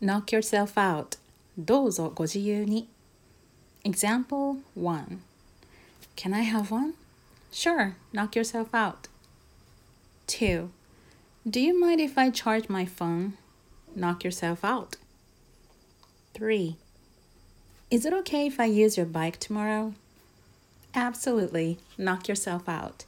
knock yourself out どうぞご自由に。Example 1 Can I have one? Sure, knock yourself out. 2. Do you mind if I charge my phone? Knock yourself out. 3. Is it okay if I use your bike tomorrow? Absolutely, knock yourself out.